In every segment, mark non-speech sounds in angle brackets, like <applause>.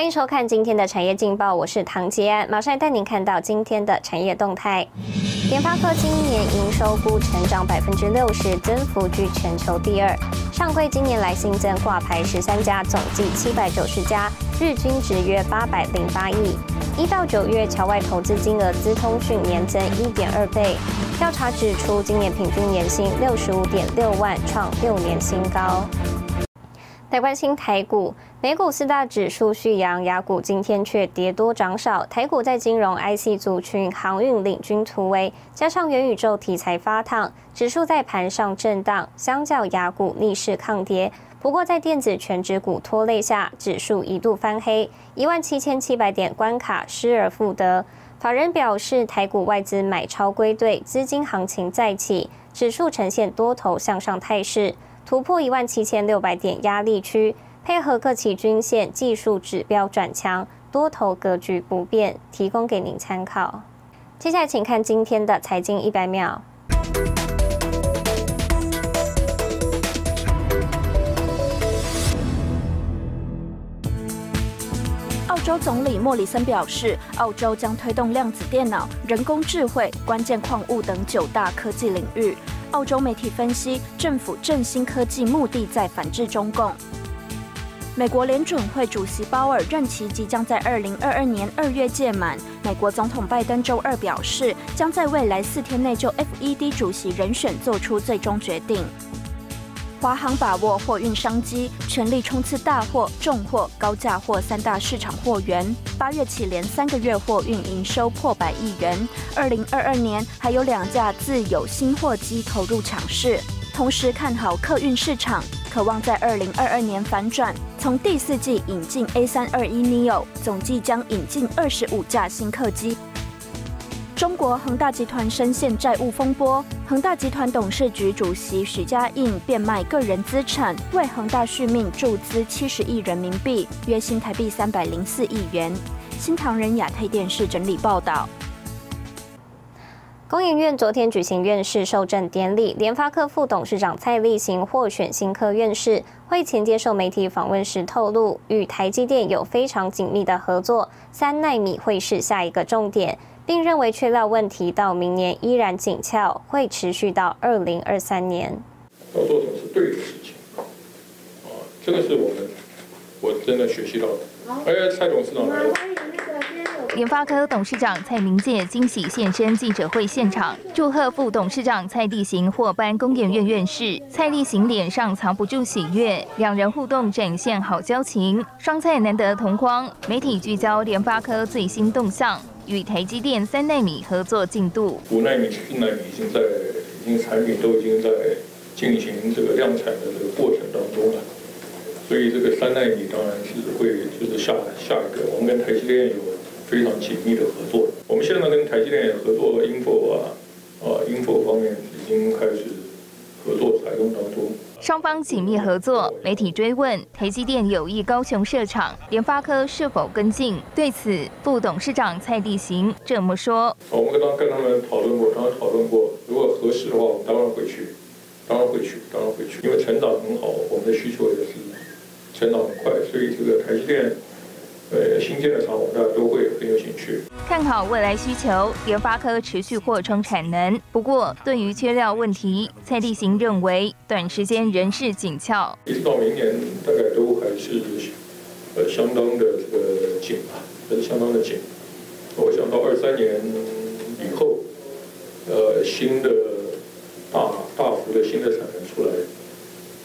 欢迎收看今天的产业劲报，我是唐杰安，马上带您看到今天的产业动态。联发科今年营收估成长百分之六十，增幅居全球第二。上柜今年来新增挂牌十三家，总计七百九十家，日均值约八百零八亿。一到九月侨外投资金额，资通讯年增一点二倍。调查指出，今年平均年薪六十五点六万，创六年新高。来关心台股，美股四大指数续扬，雅股今天却跌多涨少。台股在金融、IC 族群、航运领军突围，加上元宇宙题材发烫，指数在盘上震荡，相较雅股逆势抗跌。不过在电子全指股拖累下，指数一度翻黑，一万七千七百点关卡失而复得。法人表示，台股外资买超归队，资金行情再起，指数呈现多头向上态势。突破一万七千六百点压力区，配合各期均线技术指标转强，多头格局不变，提供给您参考。接下来请看今天的财经一百秒。澳洲总理莫里森表示，澳洲将推动量子电脑、人工智慧、关键矿物等九大科技领域。澳洲媒体分析，政府振兴科技目的在反制中共。美国联准会主席鲍尔任期即将在二零二二年二月届满，美国总统拜登周二表示，将在未来四天内就 FED 主席人选做出最终决定。华航把握货运商机，全力冲刺大货、重货、高价货三大市场货源。八月起连三个月货运营收破百亿元。二零二二年还有两架自有新货机投入抢市，同时看好客运市场，渴望在二零二二年反转。从第四季引进 A 三二一 neo，总计将引进二十五架新客机。中国恒大集团深陷债务风波，恒大集团董事局主席许家印变卖个人资产，为恒大续命注资七十亿人民币，约新台币三百零四亿元。新唐人亚太电视整理报道。工研院昨天举行院士授证典礼，联发科副董事长蔡立行获选新科院士。会前接受媒体访问时透露，与台积电有非常紧密的合作，三纳米会是下一个重点。并认为缺料问题到明年依然紧俏，会持续到二零二三年。要做什么是对的事情啊！这个是我们我真的学习到的。哎，蔡董事长来了。联发科董事长蔡明介惊喜现身记者会现场，祝贺副董事长蔡立行获颁工研院院士。蔡立行脸上藏不住喜悦，两人互动展现好交情，双蔡难得同框。媒体聚焦联发科最新动向。与台积电三纳米合作进度，五纳米、七纳米已经在，已经产品都已经在进行这个量产的这个过程当中了。所以这个三纳米当然是会就是下下一个，我们跟台积电有非常紧密的合作。我们现在跟台积电也合作 i n f o 啊啊 i n f o 方面已经开始合作采用当中。双方紧密合作，媒体追问台积电有意高雄设厂，联发科是否跟进？对此，副董事长蔡立行这么说：我们跟他跟他们讨论过，当然讨论过，如果合适的话，我们当然会去，当然会去，当然会去，因为成长很好，我们的需求也是成长很快，所以这个台积电。呃，新建的厂，大家都会很有兴趣。看好未来需求，联发科持续扩充产能。不过，对于缺料问题，蔡立行认为短时间仍是紧俏。一直到明年，大概都还是呃相当的这个紧吧，还是相当的紧。我想到二三年以后，呃，新的大大幅的新的产能出来，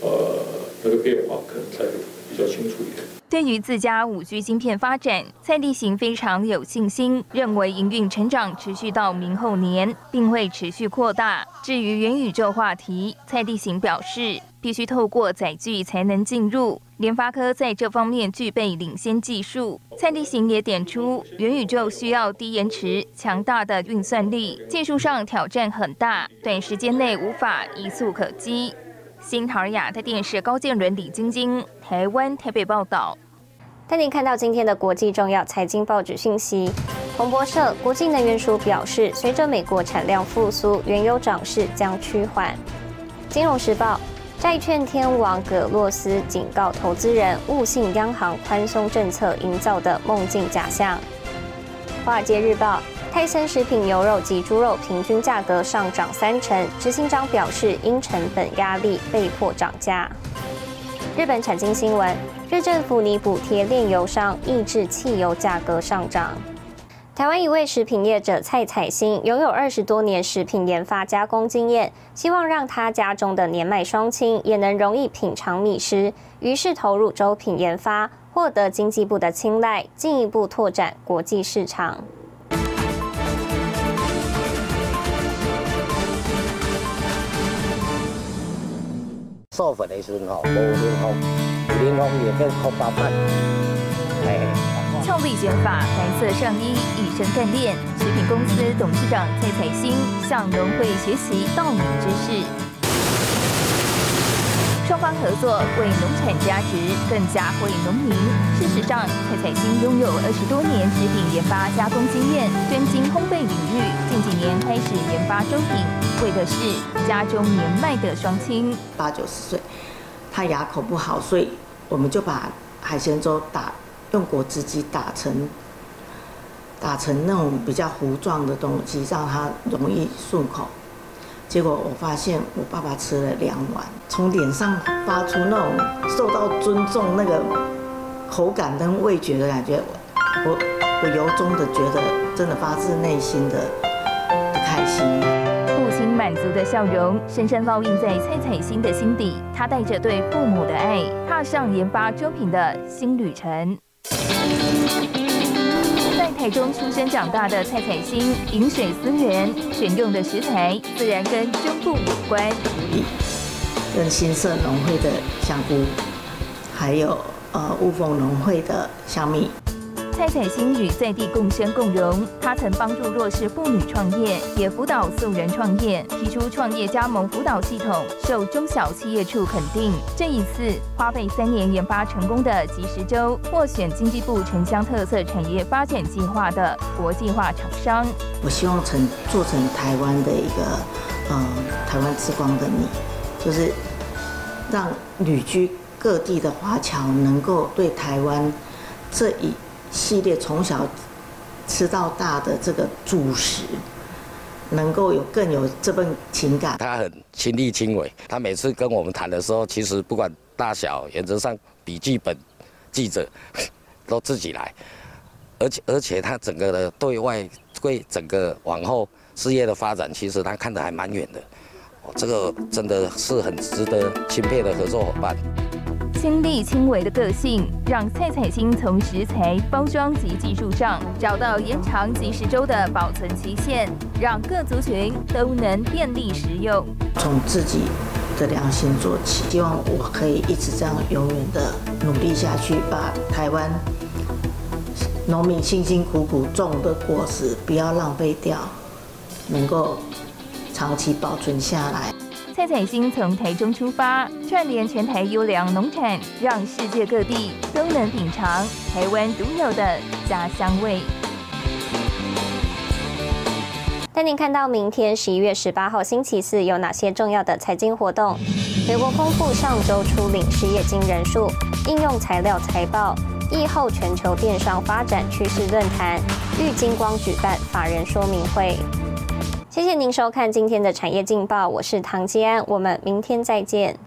呃，那个变化可能才比较清楚一点。对于自家五 G 芯片发展，蔡立行非常有信心，认为营运成长持续到明后年，并会持续扩大。至于元宇宙话题，蔡立行表示，必须透过载具才能进入，联发科在这方面具备领先技术。蔡立行也点出，元宇宙需要低延迟、强大的运算力，技术上挑战很大，短时间内无法一蹴可及。新唐亚的电视高建伦、李晶晶，台湾台北报道。带您看到今天的国际重要财经报纸信息。彭博社国际能源署表示，随着美国产量复苏，原油涨势将趋缓。金融时报债券天王葛洛斯警告投资人，勿信央行宽松政策营造的梦境假象。华尔街日报：泰森食品牛肉及猪肉平均价格上涨三成，执行长表示因成本压力被迫涨价。日本产经新闻：日政府拟补贴炼油商，抑制汽油价格上涨。台湾一位食品业者蔡彩欣拥有二十多年食品研发加工经验，希望让他家中的年迈双亲也能容易品尝米食，于是投入粥品研发，获得经济部的青睐，进一步拓展国际市场。授粉的时候，无冷风，冷风也变空包饭，哎。俏丽卷发，白色上衣，一身干练。食品公司董事长蔡彩星向农会学习稻米知识，双方合作为农产加值，更加惠农民。事实上，蔡彩星拥有二十多年食品研发加工经验，专精烘焙领域。近几年开始研发粥品，为的是家中年迈的双亲，八九十岁，他牙口不好，所以我们就把海鲜粥打。用果汁机打成打成那种比较糊状的东西，让它容易顺口。结果我发现我爸爸吃了两碗，从脸上发出那种受到尊重、那个口感跟味觉的感觉，我我由衷的觉得，真的发自内心的开心。父亲满足的笑容深深烙印在蔡彩欣的心底，他带着对父母的爱，踏上研发粥品的新旅程。在台中出生长大的蔡彩欣，饮水思源，选用的食材自然跟中部有关，跟新社农会的香菇，还有呃雾峰农会的香米。蔡彩欣与在地共生共荣，她曾帮助弱势妇女创业，也辅导素人创业，提出创业加盟辅导系统，受中小企业处肯定。这一次花费三年研发成功的即时粥，获选经济部城乡特色产业发展计划的国际化厂商。我希望成做成台湾的一个，呃，台湾之光的米，就是让旅居各地的华侨能够对台湾这一。系列从小吃到大的这个主食，能够有更有这份情感。他很亲力亲为，他每次跟我们谈的时候，其实不管大小，原则上笔记本记者 <laughs> 都自己来，而且而且他整个的对外对整个往后事业的发展，其实他看得还蛮远的。哦，这个真的是很值得钦佩的合作伙伴。亲力亲为的个性，让蔡彩星从食材、包装及技术上找到延长即食粥的保存期限，让各族群都能便利食用。从自己的良心做起，希望我可以一直这样永远的努力下去，把台湾农民辛辛苦苦种的果实不要浪费掉，能够长期保存下来。蔡彩星从台中出发，串联全台优良农产，让世界各地都能品尝台湾独有的家乡味。带您看到明天十一月十八号星期四有哪些重要的财经活动？美国公布上周初领失业金人数，应用材料财报，疫后全球电商发展趋势论坛，玉金光举办法人说明会。谢谢您收看今天的产业劲报，我是唐吉安，我们明天再见。